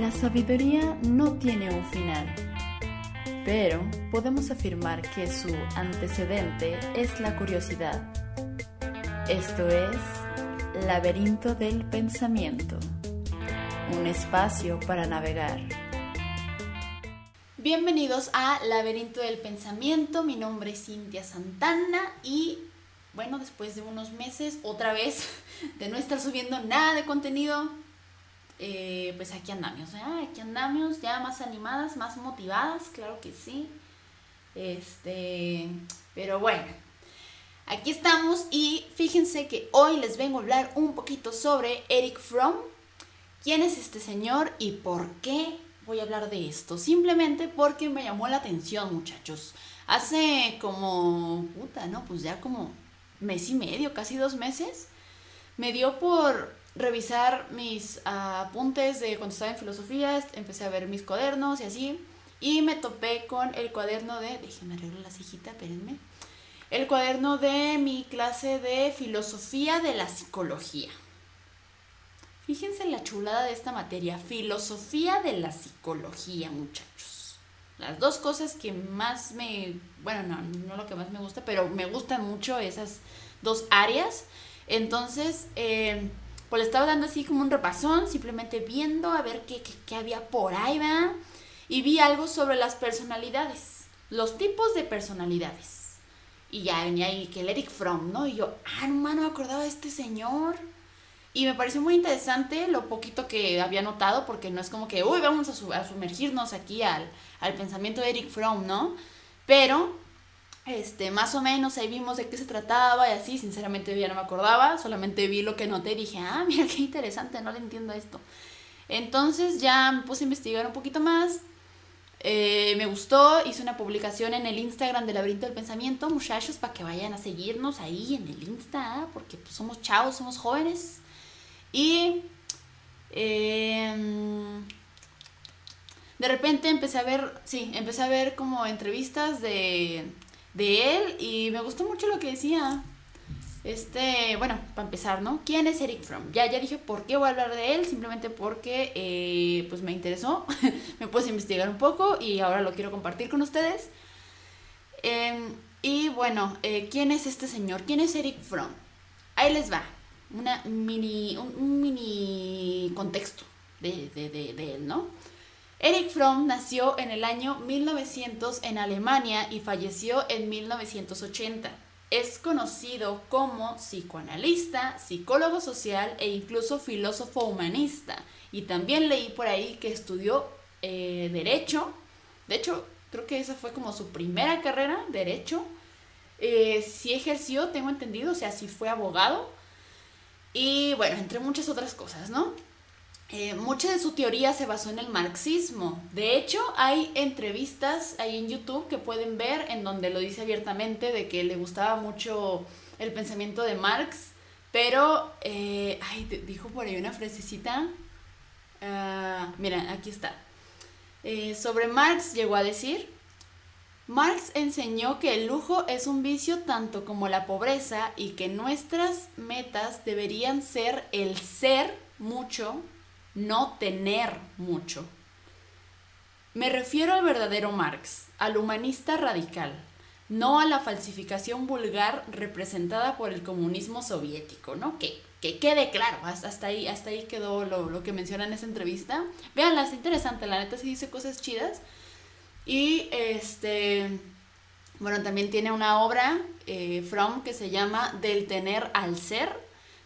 La sabiduría no tiene un final, pero podemos afirmar que su antecedente es la curiosidad. Esto es Laberinto del Pensamiento, un espacio para navegar. Bienvenidos a Laberinto del Pensamiento, mi nombre es Cintia Santana y bueno, después de unos meses, otra vez, de no estar subiendo nada de contenido, eh, pues aquí andamos, ¿eh? aquí andamos ya más animadas, más motivadas, claro que sí. Este, pero bueno, aquí estamos y fíjense que hoy les vengo a hablar un poquito sobre Eric Fromm. ¿Quién es este señor y por qué voy a hablar de esto? Simplemente porque me llamó la atención, muchachos. Hace como, puta, ¿no? Pues ya como mes y medio, casi dos meses, me dio por revisar mis apuntes de cuando estaba en filosofía, empecé a ver mis cuadernos y así, y me topé con el cuaderno de, déjenme arreglar la cejita, espérenme, el cuaderno de mi clase de filosofía de la psicología. Fíjense la chulada de esta materia, filosofía de la psicología, muchachos. Las dos cosas que más me, bueno, no, no lo que más me gusta, pero me gustan mucho esas dos áreas. Entonces, eh, pues le estaba dando así como un repasón, simplemente viendo a ver qué, qué, había por ahí, ¿va? Y vi algo sobre las personalidades, los tipos de personalidades. Y ya venía ahí que el Eric Fromm, ¿no? Y yo, ah, no, no me acordaba de este señor. Y me pareció muy interesante lo poquito que había notado, porque no es como que, uy, vamos a, a sumergirnos aquí al, al pensamiento de Eric Fromm, ¿no? Pero este, más o menos ahí vimos de qué se trataba y así, sinceramente ya no me acordaba, solamente vi lo que noté y dije, ah, mira qué interesante, no le entiendo esto. Entonces ya me puse a investigar un poquito más, eh, me gustó, hice una publicación en el Instagram del Laberinto del Pensamiento, muchachos, para que vayan a seguirnos ahí en el Insta, porque pues, somos chavos, somos jóvenes. Y em, de repente empecé a ver, sí, empecé a ver como entrevistas de de él y me gustó mucho lo que decía. Este, bueno, para empezar, ¿no? ¿Quién es Eric Fromm? Ya, ya dije por qué voy a hablar de él, simplemente porque eh, pues me interesó, me puse a investigar un poco y ahora lo quiero compartir con ustedes. Em, y bueno, eh, ¿quién es este señor? ¿Quién es Eric Fromm? Ahí les va, una mini, un, mini contexto de, de, de, de él, ¿no? Eric Fromm nació en el año 1900 en Alemania y falleció en 1980. Es conocido como psicoanalista, psicólogo social e incluso filósofo humanista. Y también leí por ahí que estudió eh, derecho. De hecho, creo que esa fue como su primera carrera, derecho. Eh, sí ejerció, tengo entendido, o sea, sí fue abogado. Y bueno, entre muchas otras cosas, ¿no? Eh, mucha de su teoría se basó en el marxismo. De hecho, hay entrevistas ahí en YouTube que pueden ver en donde lo dice abiertamente de que le gustaba mucho el pensamiento de Marx, pero, eh, ay, dijo por ahí una frasecita. Ah, mira, aquí está. Eh, sobre Marx llegó a decir, Marx enseñó que el lujo es un vicio tanto como la pobreza y que nuestras metas deberían ser el ser mucho no tener mucho. Me refiero al verdadero Marx, al humanista radical, no a la falsificación vulgar representada por el comunismo soviético, ¿no? Que, que quede claro, hasta ahí, hasta ahí quedó lo, que menciona en esa entrevista. Veanla, es interesante, la neta sí dice cosas chidas. Y este, bueno, también tiene una obra, eh, From, que se llama Del tener al ser,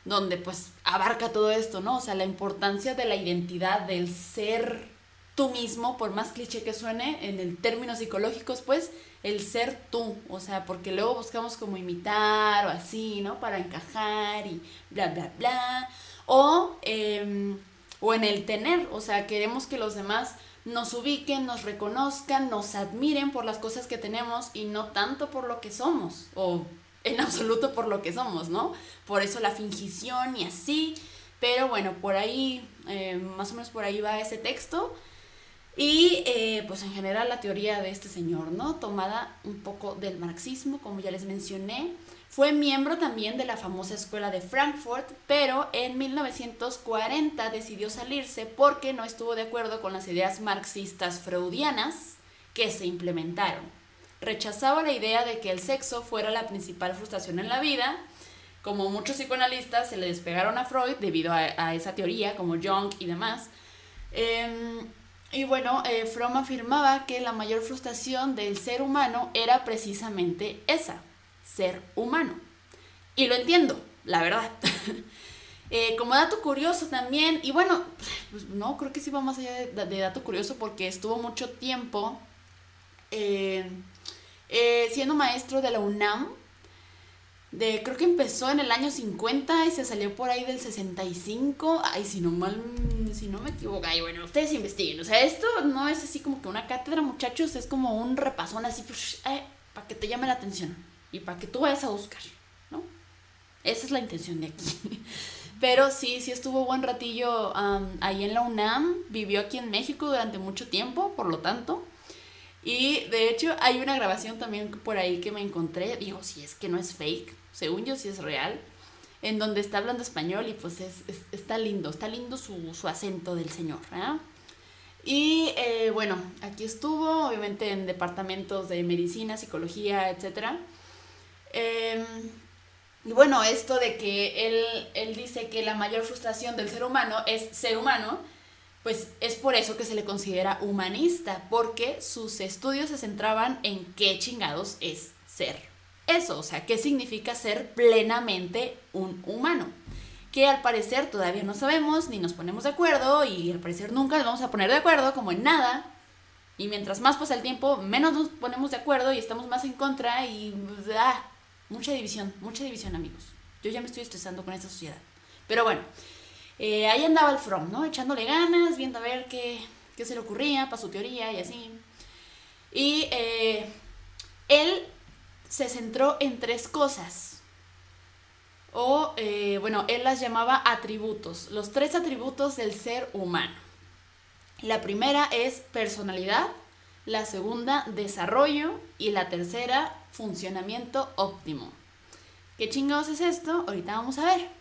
donde pues abarca todo esto, ¿no? O sea, la importancia de la identidad, del ser tú mismo, por más cliché que suene, en el términos psicológicos, pues, el ser tú, o sea, porque luego buscamos como imitar o así, ¿no? Para encajar y bla, bla, bla. O, em, o en el tener, o sea, queremos que los demás nos ubiquen, nos reconozcan, nos admiren por las cosas que tenemos y no tanto por lo que somos, o en absoluto por lo que somos, ¿no? Por eso la fingición y así. Pero bueno, por ahí, eh, más o menos por ahí va ese texto. Y eh, pues en general la teoría de este señor, ¿no? Tomada un poco del marxismo, como ya les mencioné. Fue miembro también de la famosa escuela de Frankfurt, pero en 1940 decidió salirse porque no estuvo de acuerdo con las ideas marxistas freudianas que se implementaron. Rechazaba la idea de que el sexo fuera la principal frustración en la vida. Como muchos psicoanalistas se le despegaron a Freud debido a, esa teoría, como Jung y demás. Em, y bueno, eh, Fromm afirmaba que la mayor frustración del ser humano era precisamente esa, ser humano. Y lo entiendo, la verdad. Eh, como dato curioso también, y bueno, pues no, creo que sí va más allá de, dato curioso porque estuvo mucho tiempo eh, siendo maestro de la UNAM de, creo que empezó en el año 50 y se salió por ahí del 65. Ay, si no mal, si no me equivoco. Ay, bueno, ustedes investiguen. O sea, esto no es así como que una cátedra, muchachos, es como un repasón así, pues, eh, para que te llame la atención y para que tú vayas a buscar, ¿no? Esa es la intención de aquí. Pero sí, sí estuvo buen ratillo ahí en la UNAM, vivió aquí en México durante mucho tiempo, por lo tanto. Y de hecho hay una grabación también por ahí que me encontré, digo, si es que no es fake, según yo sí es real, en donde está hablando español y pues es, está lindo, está lindo su, su acento del señor. Y eh, bueno, aquí estuvo, obviamente en departamentos de medicina, psicología, etc. Em, y bueno, esto de que él, él dice que la mayor frustración del ser humano es ser humano, pues es por eso que se le considera humanista, porque sus estudios se centraban en qué chingados es ser eso, o sea, qué significa ser plenamente un humano. Que al parecer todavía no sabemos ni nos ponemos de acuerdo y al parecer nunca nos vamos a poner de acuerdo como en nada. Y mientras más pasa el tiempo, menos nos ponemos de acuerdo y estamos más en contra y ah, mucha división, mucha división amigos. Yo ya me estoy estresando con esta sociedad. Pero bueno, eh, ahí andaba el From, ¿no? Echándole ganas, viendo a ver qué, qué se le ocurría para su teoría y así. Y eh, él se centró en tres cosas. O, eh, bueno, él las llamaba atributos, los tres atributos del ser humano. La primera es personalidad, la segunda desarrollo y la tercera funcionamiento óptimo. ¿Qué chingados es esto? Ahorita vamos a ver.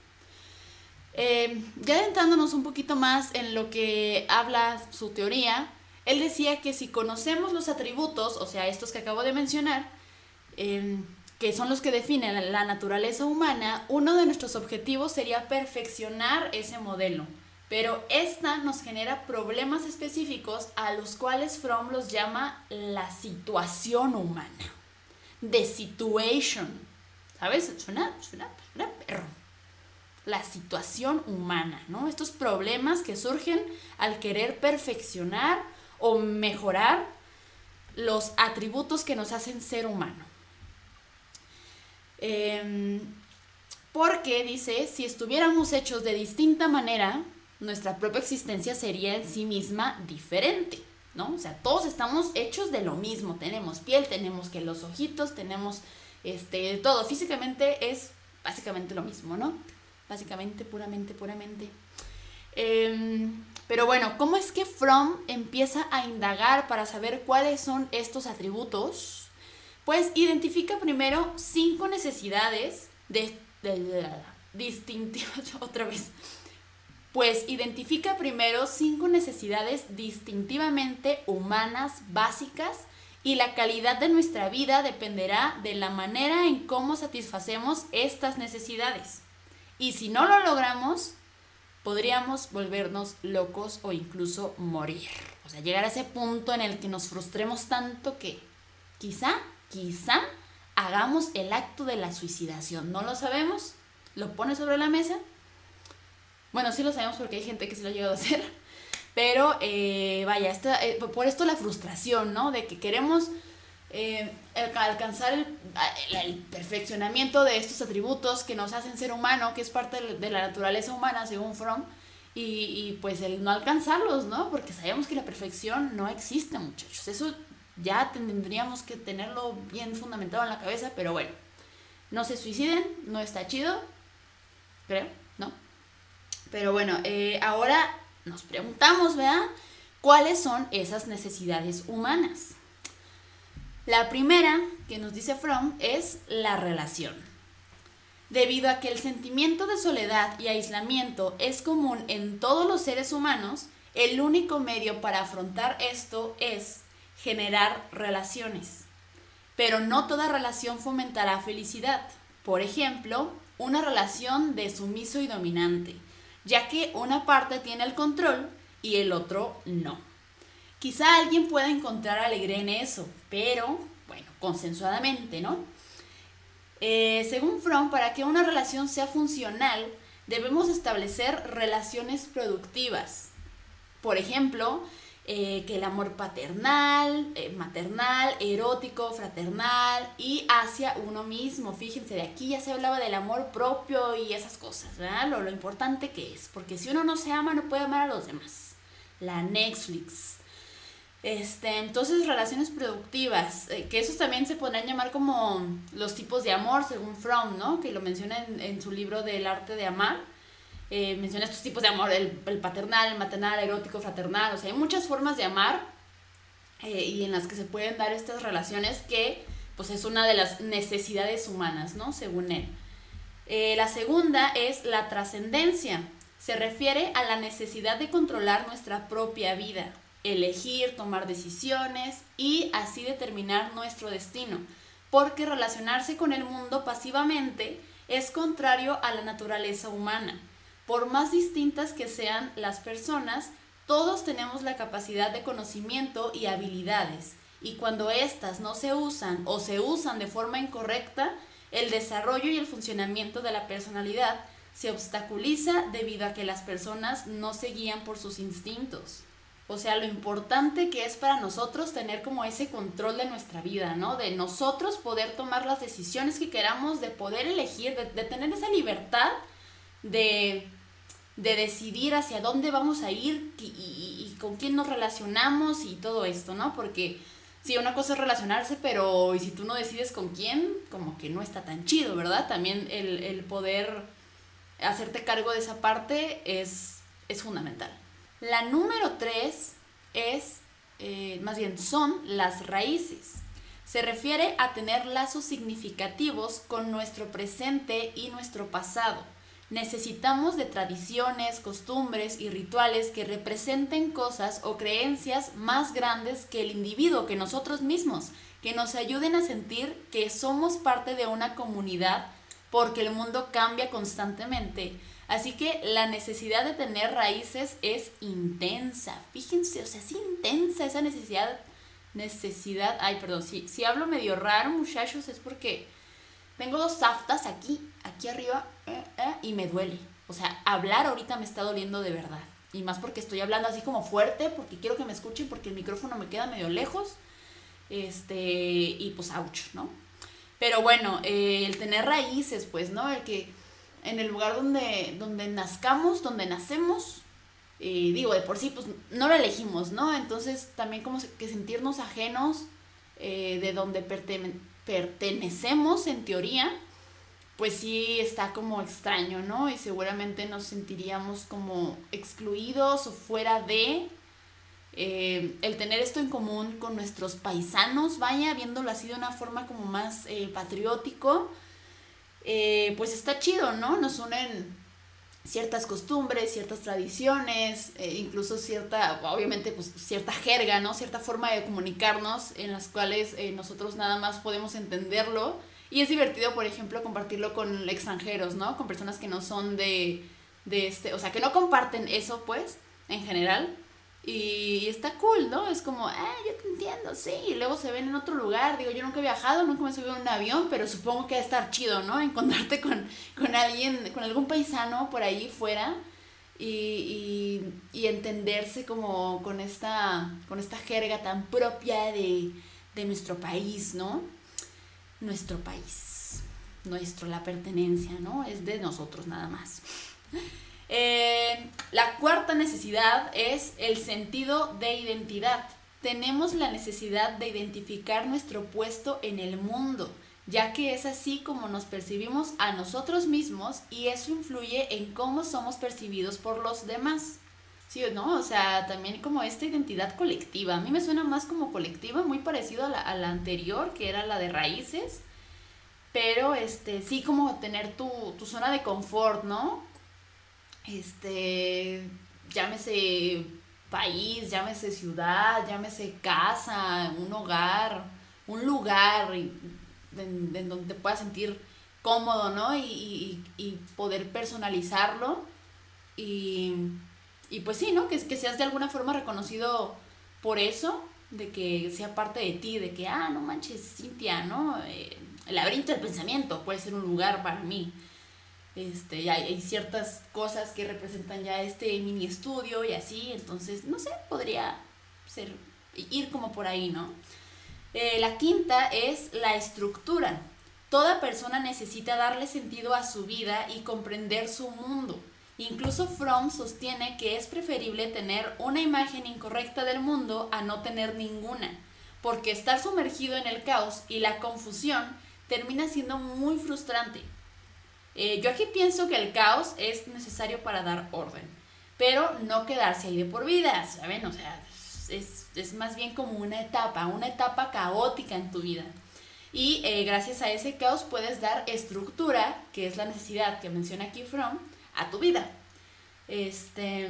Eh, ya adentrándonos un poquito más en lo que habla su teoría, él decía que si conocemos los atributos, o sea, estos que acabo de mencionar, Em, que son los que definen la naturaleza humana, uno de nuestros objetivos sería perfeccionar ese modelo. Pero esta nos genera problemas específicos a los cuales Fromm los llama la situación humana. The situation. ¿Sabes? Suena, suena, suena perro. La situación humana, ¿no? Estos problemas que surgen al querer perfeccionar o mejorar los atributos que nos hacen ser humano. Em, porque dice, si estuviéramos hechos de distinta manera, nuestra propia existencia sería en sí misma diferente, ¿no? O sea, todos estamos hechos de lo mismo, tenemos piel, tenemos que los ojitos, tenemos este, todo, físicamente es básicamente lo mismo, ¿no? Básicamente, puramente, puramente. Em, pero bueno, ¿cómo es que Fromm empieza a indagar para saber cuáles son estos atributos? Pues identifica primero cinco necesidades de, distintivas, otra vez. Pues identifica primero cinco necesidades distintivamente humanas básicas y la calidad de nuestra vida dependerá de la manera en cómo satisfacemos estas necesidades. Y si no lo logramos, podríamos volvernos locos o incluso morir. O sea, llegar a ese punto en el que nos frustremos tanto que quizá quizá hagamos el acto de la suicidación. No lo sabemos, lo pone sobre la mesa. Bueno, sí lo sabemos porque hay gente que se lo ha llegado a hacer. Pero eh, vaya, eh, por esto la frustración, ¿no? De que queremos eh, alcanzar el, perfeccionamiento de estos atributos que nos hacen ser humano, que es parte de la naturaleza humana, según Fromm. Y, y pues el no alcanzarlos, ¿no? Porque sabemos que la perfección no existe, muchachos. Eso ya tendríamos que tenerlo bien fundamentado en la cabeza, pero bueno, no se suiciden, no está chido, creo, ¿no? Pero bueno, eh, ahora nos preguntamos, ¿verdad? ¿Cuáles son esas necesidades humanas? La primera que nos dice Fromm es la relación. Debido a que el sentimiento de soledad y aislamiento es común en todos los seres humanos, el único medio para afrontar esto es generar relaciones. Pero no toda relación fomentará felicidad. Por ejemplo, una relación de sumiso y dominante, ya que una parte tiene el control y el otro no. Quizá alguien pueda encontrar alegría en eso, pero, bueno, consensuadamente, ¿no? Eh, según Fromm, para que una relación sea funcional, debemos establecer relaciones productivas. Por ejemplo, eh, que el amor paternal, eh, maternal, erótico, fraternal y hacia uno mismo. Fíjense, de aquí ya se hablaba del amor propio y esas cosas, ¿verdad? Lo, lo importante que es, porque si uno no se ama no puede amar a los demás. La Netflix. Este, entonces, relaciones productivas, eh, que esos también se podrían llamar como los tipos de amor, según Fromm, ¿no? Que lo menciona en, su libro del arte de amar eh, menciona estos tipos de amor, el, paternal, el maternal, erótico, fraternal, o sea, hay muchas formas de amar eh, y en las que se pueden dar estas relaciones que pues es una de las necesidades humanas, ¿no? Según él. La segunda es la trascendencia. Se refiere a la necesidad de controlar nuestra propia vida, elegir, tomar decisiones y así determinar nuestro destino, porque relacionarse con el mundo pasivamente es contrario a la naturaleza humana. Por más distintas que sean las personas, todos tenemos la capacidad de conocimiento y habilidades, y cuando éstas no se usan o se usan de forma incorrecta, el desarrollo y el funcionamiento de la personalidad se obstaculiza debido a que las personas no se guían por sus instintos. O sea, lo importante que es para nosotros tener como ese control de nuestra vida, ¿no? De nosotros poder tomar las decisiones que queramos, de poder elegir, de, tener esa libertad de de decidir hacia dónde vamos a ir y, con quién nos relacionamos y todo esto, ¿no? Porque sí, una cosa es relacionarse, pero y si tú no decides con quién, como que no está tan chido, ¿verdad? También el, poder hacerte cargo de esa parte es, es fundamental. La número tres es, eh, más bien, son las raíces. Se refiere a tener lazos significativos con nuestro presente y nuestro pasado Necesitamos de tradiciones, costumbres y rituales que representen cosas o creencias más grandes que el individuo, que nosotros mismos, que nos ayuden a sentir que somos parte de una comunidad porque el mundo cambia constantemente. Así que la necesidad de tener raíces es intensa. Fíjense, o sea, es intensa esa necesidad. Necesidad, ay, perdón, si, si hablo medio raro, muchachos, es porque tengo dos aftas aquí, aquí arriba, eh, eh, y me duele. O sea, hablar ahorita me está doliendo de verdad. Y más porque estoy hablando así como fuerte, porque quiero que me escuchen, porque el micrófono me queda medio lejos. Este, y pues, ouch, ¿no? Pero bueno, eh, el tener raíces, pues, ¿no? El que en el lugar donde, donde nazcamos, donde nacemos, digo, de por sí, pues no lo elegimos, ¿no? Entonces también como que sentirnos ajenos de donde pertenecemos pertenecemos en teoría, pues sí está como extraño, ¿no? Y seguramente nos sentiríamos como excluidos o fuera de eh, el tener esto en común con nuestros paisanos, vaya, viéndolo así de una forma como más eh, patriótico, eh, pues está chido, ¿no? Nos unen ciertas costumbres, ciertas tradiciones, eh, incluso cierta, obviamente, pues cierta jerga, ¿no? Cierta forma de comunicarnos en las cuales eh, nosotros nada más podemos entenderlo. Y es divertido, por ejemplo, compartirlo con extranjeros, ¿no? Con personas que no son de, de este, o sea, que no comparten eso, pues, en general. Y está cool, ¿no? Es como, ah, yo te entiendo, sí. Y luego se ven en otro lugar. Digo, yo nunca he viajado, nunca me he subido en un avión, pero supongo que va a estar chido, ¿no? Encontrarte con, con alguien, con algún paisano por ahí fuera y, y, entenderse como con esta, con esta jerga tan propia de, de nuestro país, ¿no? Nuestro país, nuestro, la pertenencia, ¿no? Es de nosotros nada más. Eh, la cuarta necesidad es el sentido de identidad. Tenemos la necesidad de identificar nuestro puesto en el mundo, ya que es así como nos percibimos a nosotros mismos y eso influye en cómo somos percibidos por los demás. Sí, ¿no? O sea, también como esta identidad colectiva. A mí me suena más como colectiva, muy parecido a la, a la anterior, que era la de raíces. Pero, este, sí como tener tu, tu zona de confort, ¿no? Este, llámese país, llámese ciudad, llámese casa, un hogar, un lugar en, donde te puedas sentir cómodo, ¿no? Y, poder personalizarlo. Y, pues sí, ¿no? Que, que seas de alguna forma reconocido por eso, de que sea parte de ti, de que, ah, no manches, Cintia, ¿no? Eh, el laberinto del pensamiento puede ser un lugar para mí. Este, hay, hay, ciertas cosas que representan ya este mini estudio y así, entonces, no sé, podría ser, ir como por ahí, ¿no? Eh, la quinta es la estructura. Toda persona necesita darle sentido a su vida y comprender su mundo. Incluso Fromm sostiene que es preferible tener una imagen incorrecta del mundo a no tener ninguna, porque estar sumergido en el caos y la confusión termina siendo muy frustrante. Eh, yo aquí pienso que el caos es necesario para dar orden, pero no quedarse ahí de por vida, ¿saben? O sea, es, es más bien como una etapa, una etapa caótica en tu vida. Y eh, gracias a ese caos puedes dar estructura, que es la necesidad que menciona aquí From, a tu vida. Este,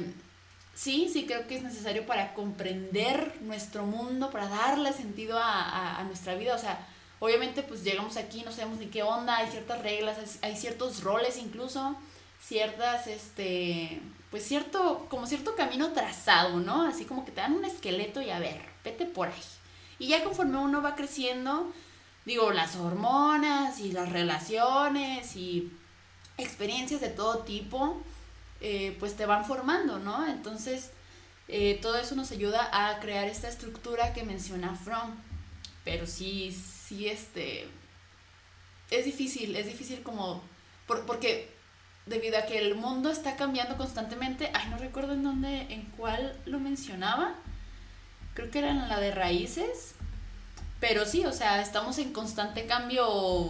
sí, sí creo que es necesario para comprender nuestro mundo, para darle sentido a, a, nuestra vida. O sea, obviamente pues llegamos aquí, no sabemos ni qué onda, hay ciertas reglas, hay ciertos roles incluso, ciertas, este, pues cierto, como cierto camino trazado, ¿no? Así como que te dan un esqueleto y a ver, vete por ahí. Y ya conforme uno va creciendo, digo, las hormonas y las relaciones y experiencias de todo tipo, eh, pues te van formando, ¿no? Entonces, eh, todo eso nos ayuda a crear esta estructura que menciona Fromm. Pero sí, sí, este, es difícil, es difícil como, porque debido a que el mundo está cambiando constantemente. Ay, no recuerdo en dónde, en cuál lo mencionaba. Creo que era en la de raíces. Pero sí, o sea, estamos en constante cambio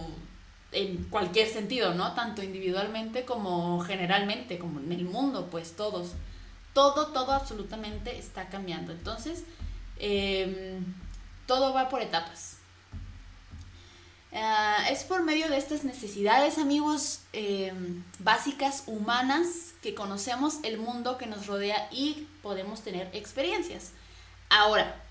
en cualquier sentido, ¿no? Tanto individualmente como generalmente, como en el mundo, pues todos. Todo, todo absolutamente está cambiando. Entonces, em, todo va por etapas. Ah, es por medio de estas necesidades, amigos, em, básicas, humanas, que conocemos el mundo que nos rodea y podemos tener experiencias. Ahora,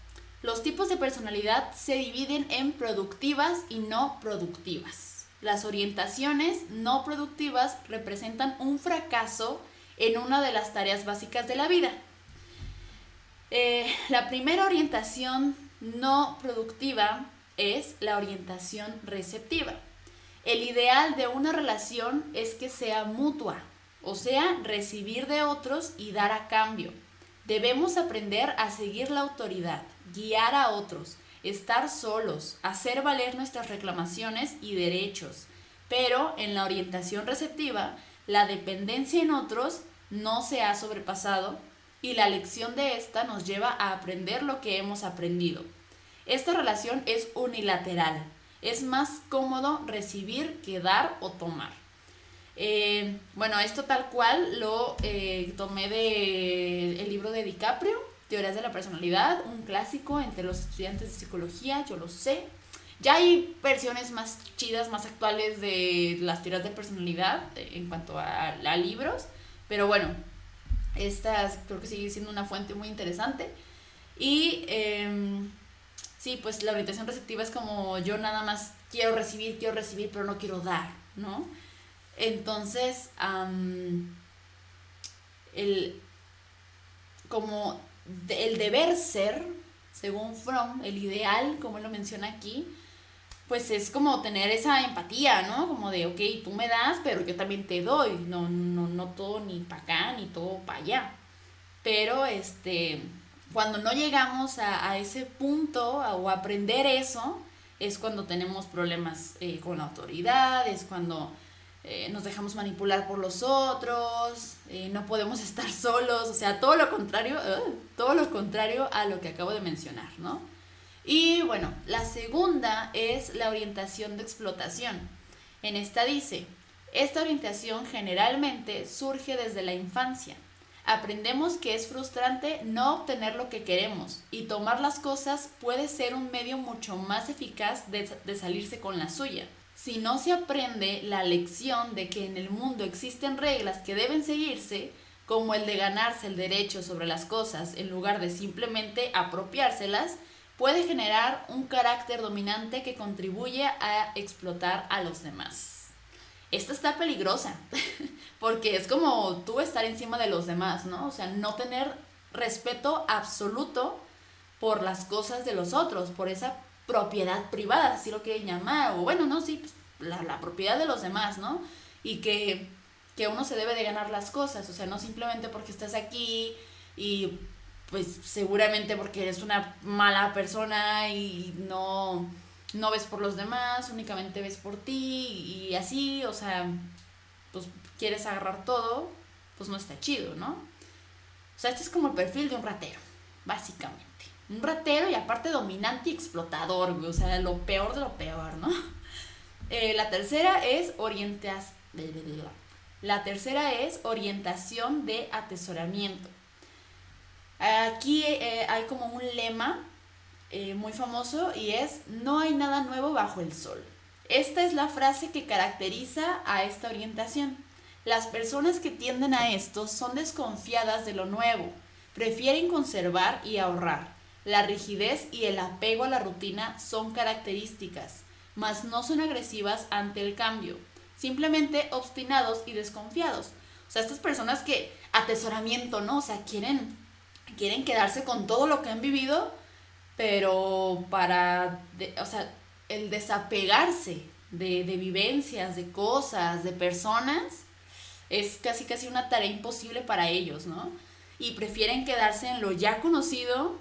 los tipos de personalidad se dividen en productivas y no productivas. Las orientaciones no productivas representan un fracaso en una de las tareas básicas de la vida. Eh, la primera orientación no productiva es la orientación receptiva. El ideal de una relación es que sea mutua, o sea, recibir de otros y dar a cambio. Debemos aprender a seguir la autoridad, guiar a otros, estar solos, hacer valer nuestras reclamaciones y derechos. Pero en la orientación receptiva, la dependencia en otros no se ha sobrepasado y la lección de esta nos lleva a aprender lo que hemos aprendido. Esta relación es unilateral. Es más cómodo recibir que dar o tomar. Eh, bueno, esto tal cual lo eh, tomé del el libro de DiCaprio, Teorías de la Personalidad, un clásico entre los estudiantes de psicología, yo lo sé. Ya hay versiones más chidas, más actuales de las teorías de personalidad eh, en cuanto a, a libros, pero bueno, esta creo que sigue siendo una fuente muy interesante. Y em, sí, pues la orientación receptiva es como yo nada más quiero recibir, quiero recibir, pero no quiero dar, ¿no? Entonces, el, como el deber ser, según Fromm, el ideal, como él lo menciona aquí, pues es como tener esa empatía, ¿no? Como de, ok, tú me das, pero yo también te doy, no, no, no todo ni para acá, ni todo para allá. Pero, este, cuando no llegamos a, ese punto o a aprender eso, es cuando tenemos problemas eh, con la autoridad, es cuando eh, nos dejamos manipular por los otros, eh, no podemos estar solos, o sea, todo lo contrario, todo lo contrario a lo que acabo de mencionar, ¿no? Y bueno, la segunda es la orientación de explotación. En esta dice, esta orientación generalmente surge desde la infancia aprendemos que es frustrante no obtener lo que queremos y tomar las cosas puede ser un medio mucho más eficaz de, salirse con la suya. Si no se aprende la lección de que en el mundo existen reglas que deben seguirse, como el de ganarse el derecho sobre las cosas en lugar de simplemente apropiárselas, puede generar un carácter dominante que contribuye a explotar a los demás. Esta está peligrosa, porque es como tú estar encima de los demás, ¿no? O sea, no tener respeto absoluto por las cosas de los otros, por esa propiedad privada, así lo quieren llamar, o bueno, no, sí, pues, la, la propiedad de los demás, ¿no? Y que que uno se debe de ganar las cosas, o sea, no simplemente porque estás aquí y pues seguramente porque eres una mala persona y no, no ves por los demás, únicamente ves por ti y así, o sea, pues quieres agarrar todo, pues no está chido, ¿no? O sea, este es como el perfil de un ratero, básicamente. Un ratero y aparte dominante y explotador, o sea, lo peor de lo peor, ¿no? Eh, la tercera es orientas... La tercera es orientación de atesoramiento. Aquí eh, hay como un lema eh, muy famoso y es no hay nada nuevo bajo el sol. Esta es la frase que caracteriza a esta orientación. Las personas que tienden a esto son desconfiadas de lo nuevo, prefieren conservar y ahorrar. La rigidez y el apego a la rutina son características, mas no son agresivas ante el cambio simplemente obstinados y desconfiados. O sea, estas personas que atesoramiento, ¿no? O sea, quieren, quieren quedarse con todo lo que han vivido, pero para, o sea, el desapegarse de, vivencias, de cosas, de personas, es casi casi una tarea imposible para ellos, ¿no? Y prefieren quedarse en lo ya conocido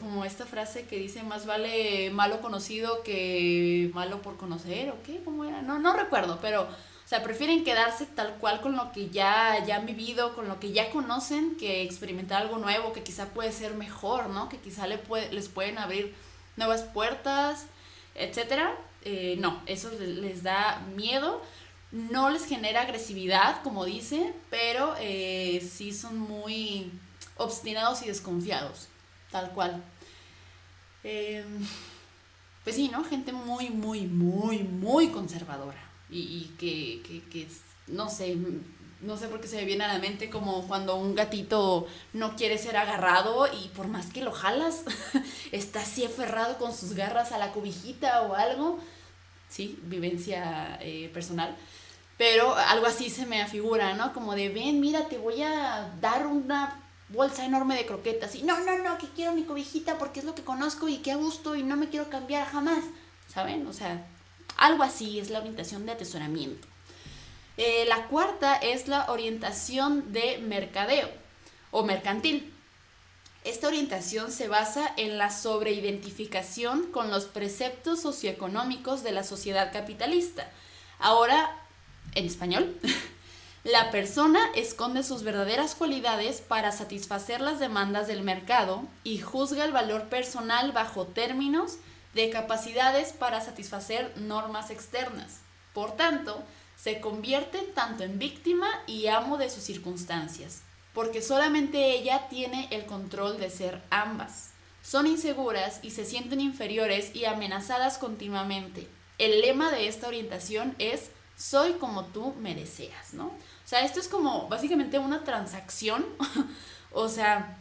como esta frase que dice más vale malo conocido que malo por conocer o qué, ¿cómo era? No, no recuerdo, pero, o sea, prefieren quedarse tal cual con lo que ya, ya han vivido, con lo que ya conocen, que experimentar algo nuevo que quizá puede ser mejor, ¿no? Que quizá le puede, les pueden abrir nuevas puertas, etcétera. Eh, no, eso les, da miedo. No les genera agresividad, como dice, pero eh, sí son muy obstinados y desconfiados tal cual. Em, pues sí, ¿no? Gente muy, muy, muy, muy conservadora. Y, que, que, no sé, no sé por qué se me viene a la mente como cuando un gatito no quiere ser agarrado y por más que lo jalas, está así aferrado con sus garras a la cobijita o algo. Sí, vivencia eh, personal. Pero algo así se me afigura, ¿no? Como de, ven, mira, te voy a dar una bolsa enorme de croquetas y no, no, no, que quiero mi cobijita porque es lo que conozco y que a gusto y no me quiero cambiar jamás, ¿saben? O sea, algo así es la orientación de atesoramiento. Eh, la cuarta es la orientación de mercadeo o mercantil. Esta orientación se basa en la sobreidentificación con los preceptos socioeconómicos de la sociedad capitalista. Ahora, en español, La persona esconde sus verdaderas cualidades para satisfacer las demandas del mercado y juzga el valor personal bajo términos de capacidades para satisfacer normas externas. Por tanto, se convierte tanto en víctima y amo de sus circunstancias, porque solamente ella tiene el control de ser ambas. Son inseguras y se sienten inferiores y amenazadas continuamente. El lema de esta orientación es soy como tú me deseas, ¿no? O sea, esto es como básicamente una transacción. o sea,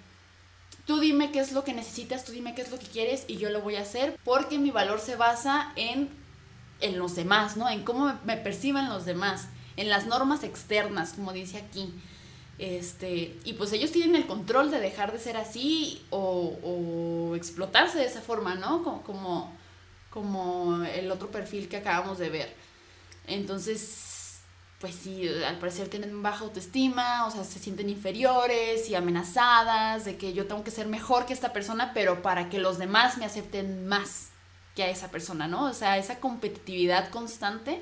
tú dime qué es lo que necesitas, tú dime qué es lo que quieres y yo lo voy a hacer porque mi valor se basa en, en los demás, ¿no? En cómo me, perciben los demás, en las normas externas, como dice aquí. Este, y pues ellos tienen el control de dejar de ser así o, o explotarse de esa forma, ¿no? Como, como, como el otro perfil que acabamos de ver. Entonces, pues sí, al parecer tienen baja autoestima, o sea, se sienten inferiores y amenazadas de que yo tengo que ser mejor que esta persona, pero para que los demás me acepten más que a esa persona, ¿no? O sea, esa competitividad constante,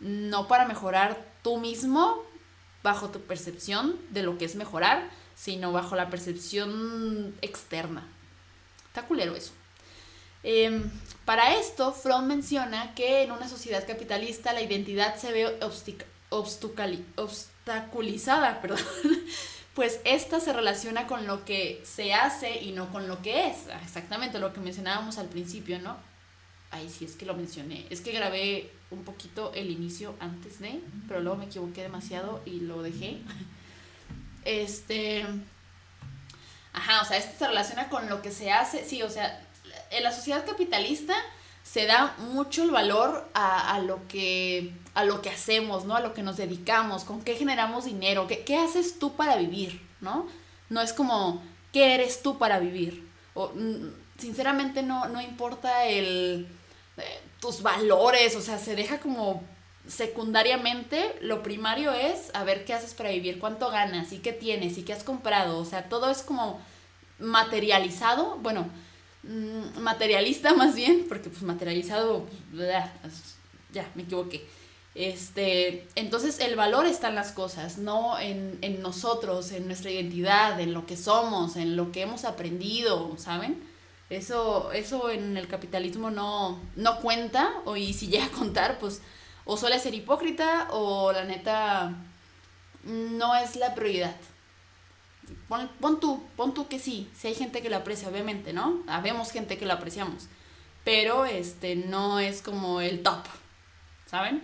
no para mejorar tú mismo bajo tu percepción de lo que es mejorar, sino bajo la percepción externa. Está culero eso. Em, para esto, Fromm menciona que en una sociedad capitalista la identidad se ve obstaculizada pues esta se relaciona con lo que se hace y no con lo que es. Exactamente lo que mencionábamos al principio, ¿no? Ay, sí, es que lo mencioné. Es que grabé un poquito el inicio antes de, pero luego me equivoqué demasiado y lo dejé. Este. Ajá, o sea, esto se relaciona con lo que se hace. Sí, o sea, en la sociedad capitalista se da mucho el valor a, lo, que, a lo que hacemos, ¿no? A lo que nos dedicamos, con qué generamos dinero, qué, qué haces tú para vivir, ¿no? No es como, ¿qué eres tú para vivir? O, mm, sinceramente no, no importa el, eh, tus valores, o sea, se deja como secundariamente, lo primario es a ver qué haces para vivir, cuánto ganas y qué tienes y qué has comprado, o sea, todo es como materializado, bueno, mm, materialista más bien, porque pues materializado, ya, me equivoqué. Este, entonces el valor está en las cosas, no en, en, nosotros, en nuestra identidad, en lo que somos, en lo que hemos aprendido, ¿saben? Eso, eso en el capitalismo no, no cuenta, o y si llega a contar, pues o suele ser hipócrita o la neta no es la prioridad. Pon, pon, tú, pon tú que sí, si hay gente que lo aprecia, obviamente, ¿no? Habemos gente que lo apreciamos, pero este no es como el top, ¿saben?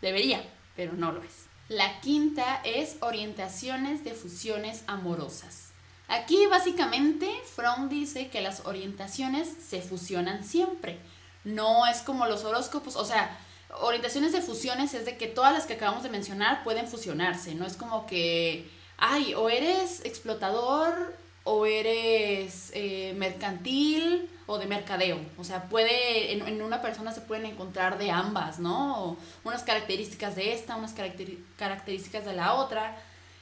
Debería, pero no lo es. La quinta es orientaciones de fusiones amorosas. Aquí básicamente Fromm dice que las orientaciones se fusionan siempre. No es como los horóscopos, o sea, orientaciones de fusiones es de que todas las que acabamos de mencionar pueden fusionarse, no es como que, ay, o eres explotador o eres eh, mercantil o de mercadeo. O sea, puede, en, una persona se pueden encontrar de ambas, ¿no? unas características de esta, unas características de la otra.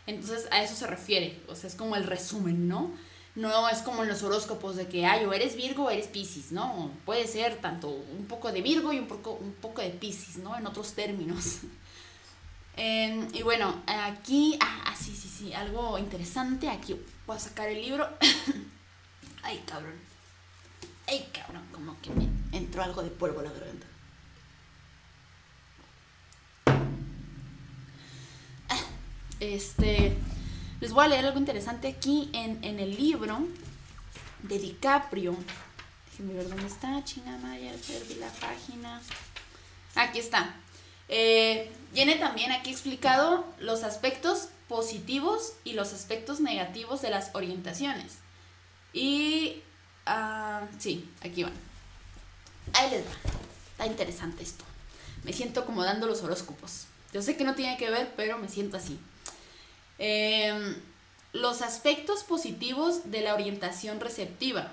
Entonces a eso se refiere, o sea, es como el resumen, ¿no? No es como en los horóscopos de que, ay, o eres Virgo o eres Pisces, ¿no? Puede ser tanto un poco de Virgo y un poco, un poco de Pisces, ¿no? En otros términos. y bueno, aquí, ah, ah, sí, algo interesante. Aquí voy a sacar el libro. ay, cabrón. Ay, cabrón, como que me entró algo de polvo la garganta. Ah, este les voy a leer algo interesante aquí en, el libro de DiCaprio. Déjenme ver dónde está, chingada, ya perdí la página. Aquí está. Eh, viene también aquí explicado los aspectos positivos y los aspectos negativos de las orientaciones. Y, uh, sí, aquí van. Ahí les va. Está interesante esto. Me siento como dando los horóscopos. Yo sé que no tiene que ver, pero me siento así. Em, los aspectos positivos de la orientación receptiva.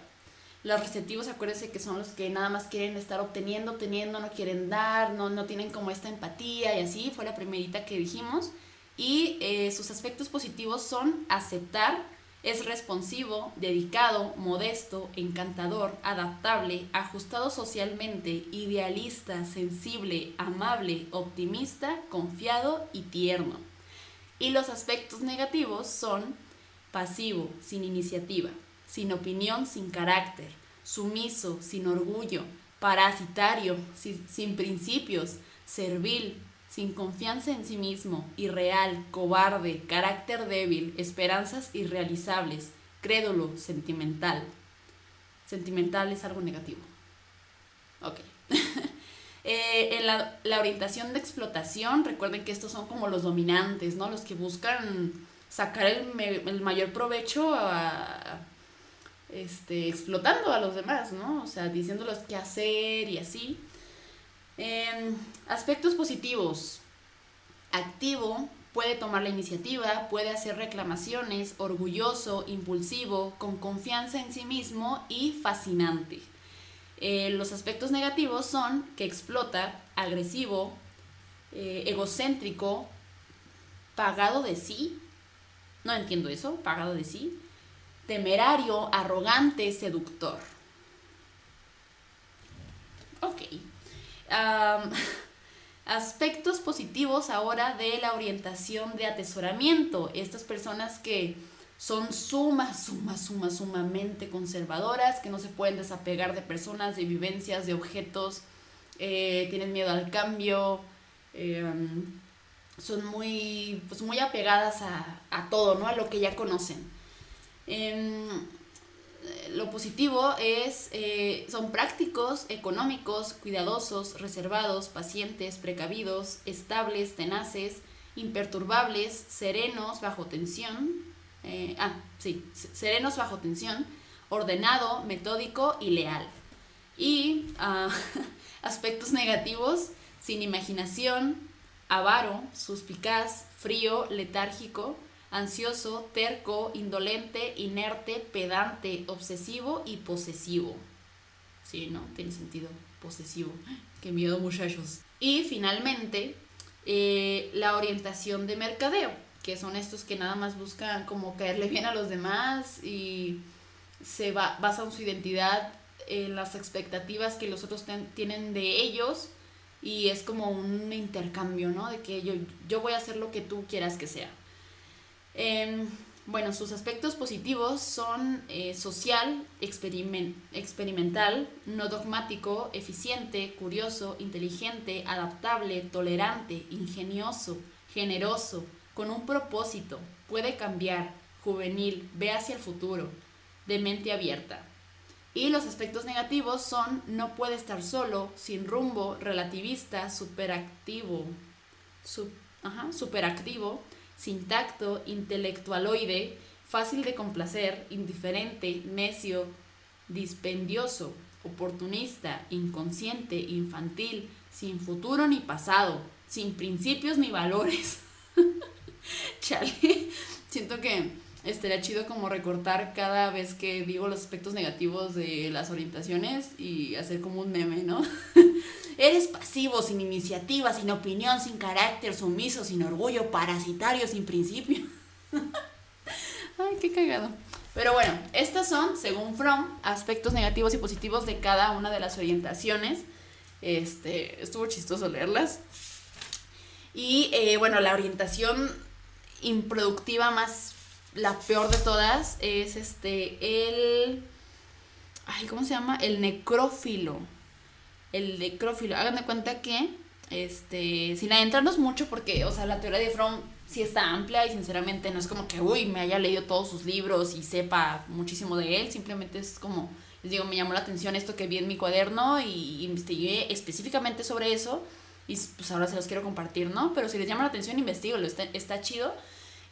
Los receptivos, acuérdense que son los que nada más quieren estar obteniendo, teniendo, no quieren dar, no, no tienen como esta empatía y así, fue la primerita que dijimos. Y eh, sus aspectos positivos son aceptar, es responsivo, dedicado, modesto, encantador, adaptable, ajustado socialmente, idealista, sensible, amable, optimista, confiado y tierno. Y los aspectos negativos son pasivo, sin iniciativa, sin opinión, sin carácter, sumiso, sin orgullo, parasitario, sin, principios, servil, sin confianza en sí mismo, irreal, cobarde, carácter débil, esperanzas irrealizables, crédulo, sentimental. Sentimental es algo negativo. Ok. Eh, en la, orientación de explotación, recuerden que estos son como los dominantes, ¿no? Los que buscan sacar el, mayor provecho a, este, explotando a los demás, ¿no? O sea, diciéndoles qué hacer y así. aspectos positivos. Activo, puede tomar la iniciativa, puede hacer reclamaciones, orgulloso, impulsivo, con confianza en sí mismo y fascinante. Eh, los aspectos negativos son que explota, agresivo, eh, egocéntrico, pagado de sí, no entiendo eso, pagado de sí, temerario, arrogante, seductor. Ok. aspectos positivos ahora de la orientación de atesoramiento. Estas personas que son sumas, sumas, sumas, sumamente conservadoras, que no se pueden desapegar de personas, de vivencias, de objetos, eh, tienen miedo al cambio, em, son muy, pues muy apegadas a, todo, ¿no? A lo que ya conocen. Em, lo positivo es, eh, son prácticos, económicos, cuidadosos, reservados, pacientes, precavidos, estables, tenaces, imperturbables, serenos, bajo tensión. Eh, ah, sí, serenos bajo tensión, ordenado, metódico y leal. Y ah, aspectos negativos, sin imaginación, avaro, suspicaz, frío, letárgico, ansioso, terco, indolente, inerte, pedante, obsesivo y posesivo. Sí, ¿no? Tiene sentido. Posesivo. Qué miedo, muchachos. Y finalmente, eh, la orientación de mercadeo, que son estos que nada más buscan como caerle bien a los demás y se va, basan su identidad en las expectativas que los otros tienen de ellos y es como un intercambio, ¿no? De que yo, yo voy a hacer lo que tú quieras que sea. Em, bueno, sus aspectos positivos son eh, social, experimental, no dogmático, eficiente, curioso, inteligente, adaptable, tolerante, ingenioso, generoso, con un propósito, puede cambiar, juvenil, ve hacia el futuro, de mente abierta. Y los aspectos negativos son no puede estar solo, sin rumbo, relativista, superactivo, superactivo, sin tacto, intelectualoide, fácil de complacer, indiferente, necio, dispendioso, oportunista, inconsciente, infantil, sin futuro ni pasado, sin principios ni valores. Chale, siento que estaría chido como recortar cada vez que digo los aspectos negativos de las orientaciones y hacer como un meme, ¿no? Eres pasivo, sin iniciativa, sin opinión, sin carácter, sumiso, sin orgullo, parasitario, sin principio. Ay, qué cagado. Pero bueno, estas son, según Fromm, aspectos negativos y positivos de cada una de las orientaciones. Este, estuvo chistoso leerlas. Y eh, bueno, la orientación improductiva más la peor de todas es este, el... Ay, ¿cómo se llama? El necrófilo. El necrófilo. Hagan de cuenta que, este, sin adentrarnos mucho, porque, o sea, la teoría de Fromm sí está amplia y sinceramente no es como que, uy, me haya leído todos sus libros y sepa muchísimo de él, simplemente es como, les digo, me llamó la atención esto que vi en mi cuaderno y investigué específicamente sobre eso y pues ahora se los quiero compartir, ¿no? Pero si les llama la atención, investiguenlo, está, está chido.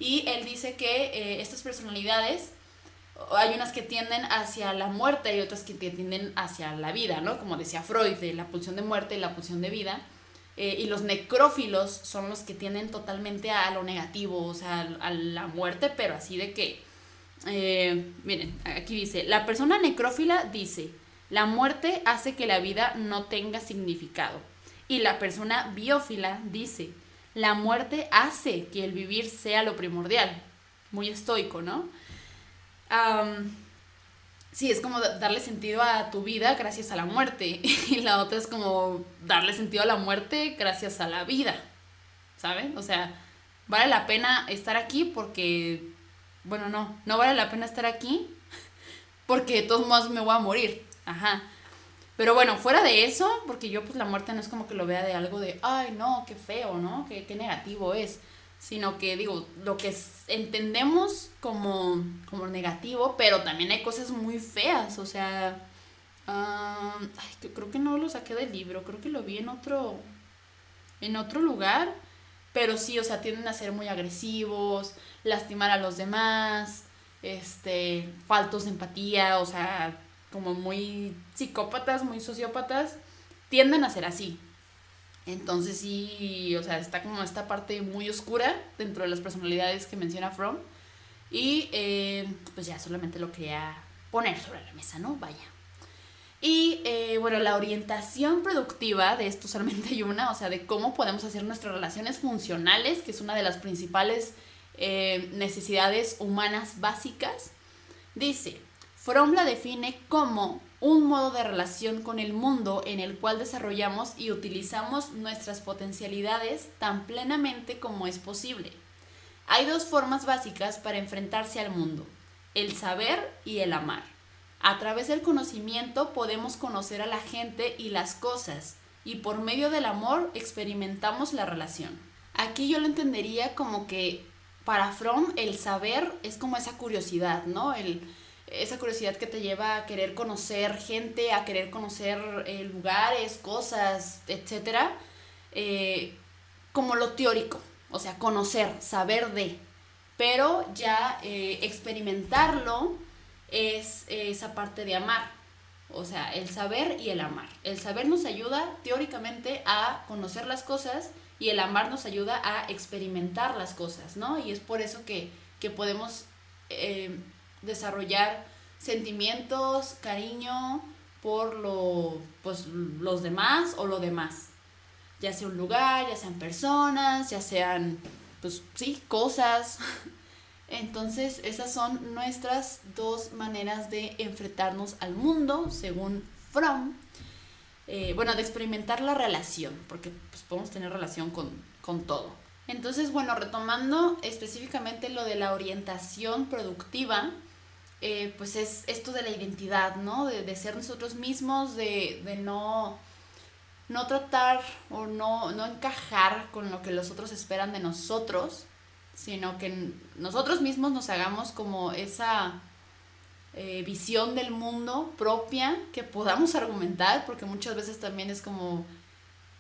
Y él dice que eh, estas personalidades, hay unas que tienden hacia la muerte y otras que tienden hacia la vida, ¿no? Como decía Freud, de la pulsión de muerte y la pulsión de vida. Eh, y los necrófilos son los que tienden totalmente a lo negativo, o sea, a la muerte, pero así de que, eh, miren, aquí dice, la persona necrófila dice, la muerte hace que la vida no tenga significado. Y la persona biófila dice, la muerte hace que el vivir sea lo primordial. Muy estoico, ¿no? sí, es como darle sentido a tu vida gracias a la muerte. Y la otra es como darle sentido a la muerte gracias a la vida. ¿Saben? O sea, vale la pena estar aquí porque, bueno, no, no vale la pena estar aquí porque de todos modos me voy a morir. Ajá. Pero bueno, fuera de eso, porque yo pues la muerte no es como que lo vea de algo de, ay no, qué feo, ¿no? Qué, qué negativo es. Sino que digo, lo que entendemos como, como negativo, pero también hay cosas muy feas, o sea, ay, creo que no lo saqué del libro, creo que lo vi en otro, en otro lugar, pero sí, o sea, tienden a ser muy agresivos, lastimar a los demás, este, faltos de empatía, o sea, como muy psicópatas, muy sociópatas, tienden a ser así. Entonces sí, o sea, está como esta parte muy oscura dentro de las personalidades que menciona Fromm. Y eh, pues ya solamente lo quería poner sobre la mesa, ¿no? Vaya. Y eh, bueno, la orientación productiva de esto solamente hay una, o sea, de cómo podemos hacer nuestras relaciones funcionales, que es una de las principales eh, necesidades humanas básicas. Dice, Fromm la define como un modo de relación con el mundo en el cual desarrollamos y utilizamos nuestras potencialidades tan plenamente como es posible. Hay dos formas básicas para enfrentarse al mundo, el saber y el amar. A través del conocimiento podemos conocer a la gente y las cosas, y por medio del amor experimentamos la relación. Aquí yo lo entendería como que para Fromm el saber es como esa curiosidad, ¿no? El, esa curiosidad que te lleva a querer conocer gente, a querer conocer eh, lugares, cosas, etcétera, eh, como lo teórico, o sea, conocer, saber de, pero ya eh, experimentarlo es esa parte de amar, o sea, el saber y el amar. El saber nos ayuda teóricamente a conocer las cosas y el amar nos ayuda a experimentar las cosas, ¿no? Y es por eso que, que podemos desarrollar sentimientos, cariño por lo, pues, los demás o lo demás. Ya sea un lugar, ya sean personas, ya sean, pues sí, cosas. Entonces, esas son nuestras dos maneras de enfrentarnos al mundo, según Fromm. Eh, bueno, de experimentar la relación, porque pues, podemos tener relación con, con todo. Entonces, bueno, retomando específicamente lo de la orientación productiva, eh, pues es esto de la identidad, ¿no? De, ser nosotros mismos, de, no, no tratar o no, no encajar con lo que los otros esperan de nosotros, sino que nosotros mismos nos hagamos como esa eh, visión del mundo propia que podamos argumentar, porque muchas veces también es como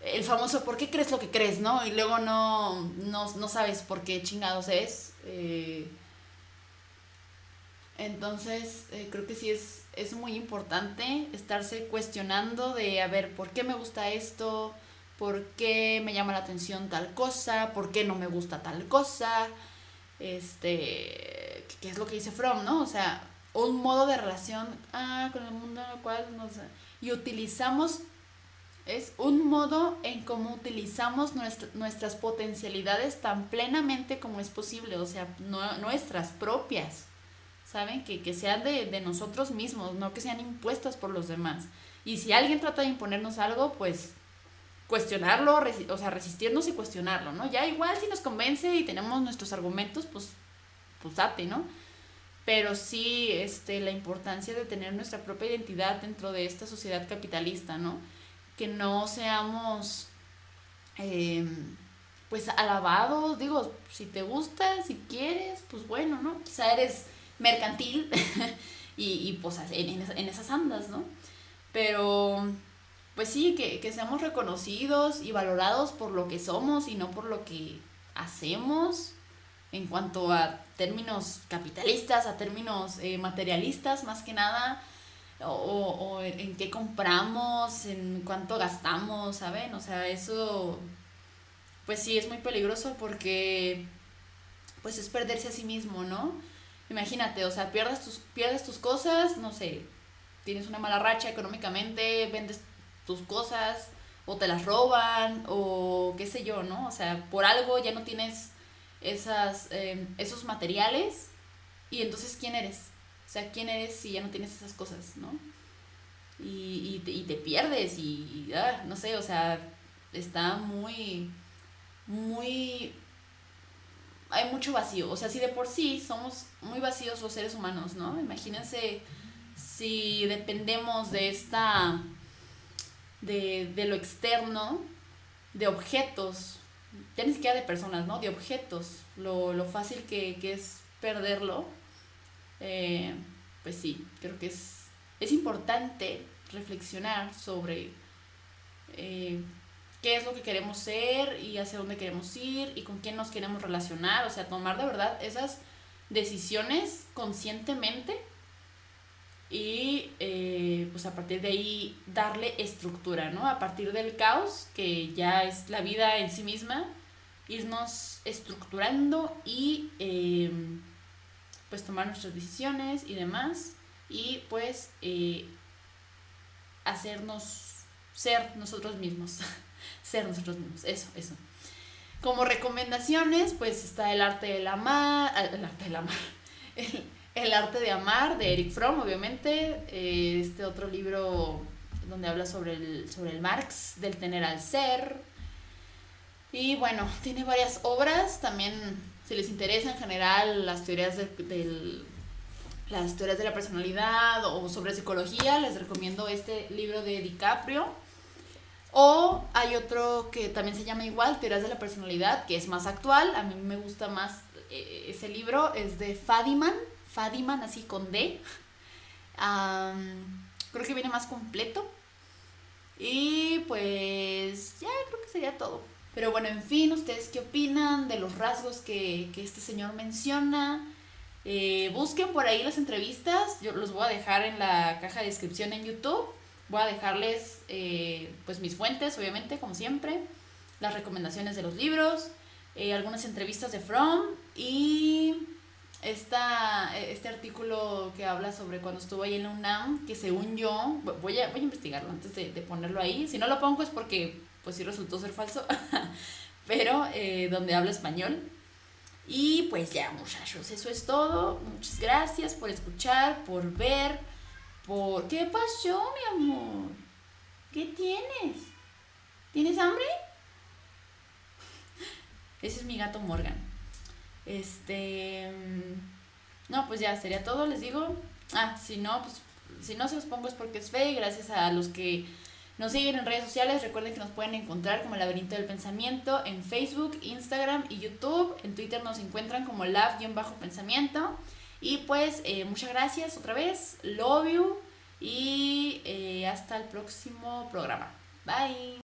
el famoso ¿por qué crees lo que crees? ¿no? Y luego no, no, sabes por qué chingados es. Eh, entonces, eh, creo que sí es, es muy importante estarse cuestionando de, a ver, ¿por qué me gusta esto? ¿Por qué me llama la atención tal cosa? ¿Por qué no me gusta tal cosa? Este, ¿qué es lo que dice From, no? O sea, un modo de relación ah, con el mundo en el cual nos... Y utilizamos, es un modo en cómo utilizamos nuestras potencialidades tan plenamente como es posible, o sea, nuestras propias. ¿Saben? Que, que sean de, nosotros mismos, no que sean impuestas por los demás. Y si alguien trata de imponernos algo, pues cuestionarlo, o sea, resistirnos y cuestionarlo, ¿no? Ya igual si nos convence y tenemos nuestros argumentos, pues, pues date, ¿no? Pero sí, este, la importancia de tener nuestra propia identidad dentro de esta sociedad capitalista, ¿no? Que no seamos, em, pues, alabados, digo, si te gusta, si quieres, pues bueno, ¿no? Quizá eres mercantil y, pues en, esas andas, ¿no? Pero pues sí, que, seamos reconocidos y valorados por lo que somos y no por lo que hacemos en cuanto a términos capitalistas, a términos eh, materialistas más que nada, o, o, en qué compramos, en cuánto gastamos, ¿saben? O sea, eso pues sí es muy peligroso porque pues es perderse a sí mismo, ¿no? Imagínate, o sea, pierdes tus, pierdes tus cosas, no sé, tienes una mala racha económicamente, vendes tus cosas o te las roban o qué sé yo, ¿no? O sea, por algo ya no tienes esas, em, esos materiales y entonces ¿quién eres? O sea, ¿quién eres si ya no tienes esas cosas, ¿no? Y, y, te, pierdes y, ah, no sé, o sea, está muy, muy hay mucho vacío. O sea, si de por sí somos muy vacíos los seres humanos, ¿no? Imagínense si dependemos de esta, de, lo externo, de objetos, ya ni siquiera de personas, ¿no? De objetos, lo, fácil que, es perderlo. Eh, pues sí, creo que es, es importante reflexionar sobre eh, qué es lo que queremos ser y hacia dónde queremos ir y con quién nos queremos relacionar, o sea, tomar de verdad esas decisiones conscientemente y eh, pues a partir de ahí darle estructura, ¿no? A partir del caos, que ya es la vida en sí misma, irnos estructurando y em, pues tomar nuestras decisiones y demás y pues eh, hacernos ser nosotros mismos. ser nosotros mismos, eso, eso. Como recomendaciones, pues está el arte de la amar, ah, el arte de amar, el, arte de amar de Eric Fromm, obviamente, eh, este otro libro donde habla sobre el, sobre el Marx, del tener al ser. Y bueno, tiene varias obras, también si les interesa en general las teorías del, las teorías de la personalidad o sobre psicología, les recomiendo este libro de DiCaprio, O hay otro que también se llama igual, Teorías de la Personalidad, que es más actual. A mí me gusta más eh, ese libro, es de Fadiman, Fadiman así con D. creo que viene más completo. Y pues ya creo que sería todo. Pero bueno, en fin, ¿ustedes qué opinan de los rasgos que, este señor menciona? Eh, busquen por ahí las entrevistas, yo los voy a dejar en la caja de descripción en YouTube. Voy a dejarles eh, pues mis fuentes, obviamente, como siempre, las recomendaciones de los libros, eh, algunas entrevistas de From y esta, este artículo que habla sobre cuando estuvo ahí en la UNAM, que según yo, voy a, voy a investigarlo antes de, de ponerlo ahí. Si no lo pongo es porque pues sí resultó ser falso, pero eh, donde habla español. Y pues ya muchachos, eso es todo. Muchas gracias por escuchar, por ver, por... ¿Qué pasó, mi amor? ¿Qué tienes? ¿Tienes hambre? Ese es mi gato Morgan. Este... No, pues ya sería todo, les digo. Ah, si no, pues si no se los pongo es porque es fe, gracias a los que nos siguen en redes sociales, recuerden que nos pueden encontrar como Laberinto del Pensamiento en Facebook, Instagram y YouTube. En Twitter nos encuentran como Lab-Pensamiento. Y pues eh, muchas gracias otra vez, love you y eh, hasta el próximo programa. Bye.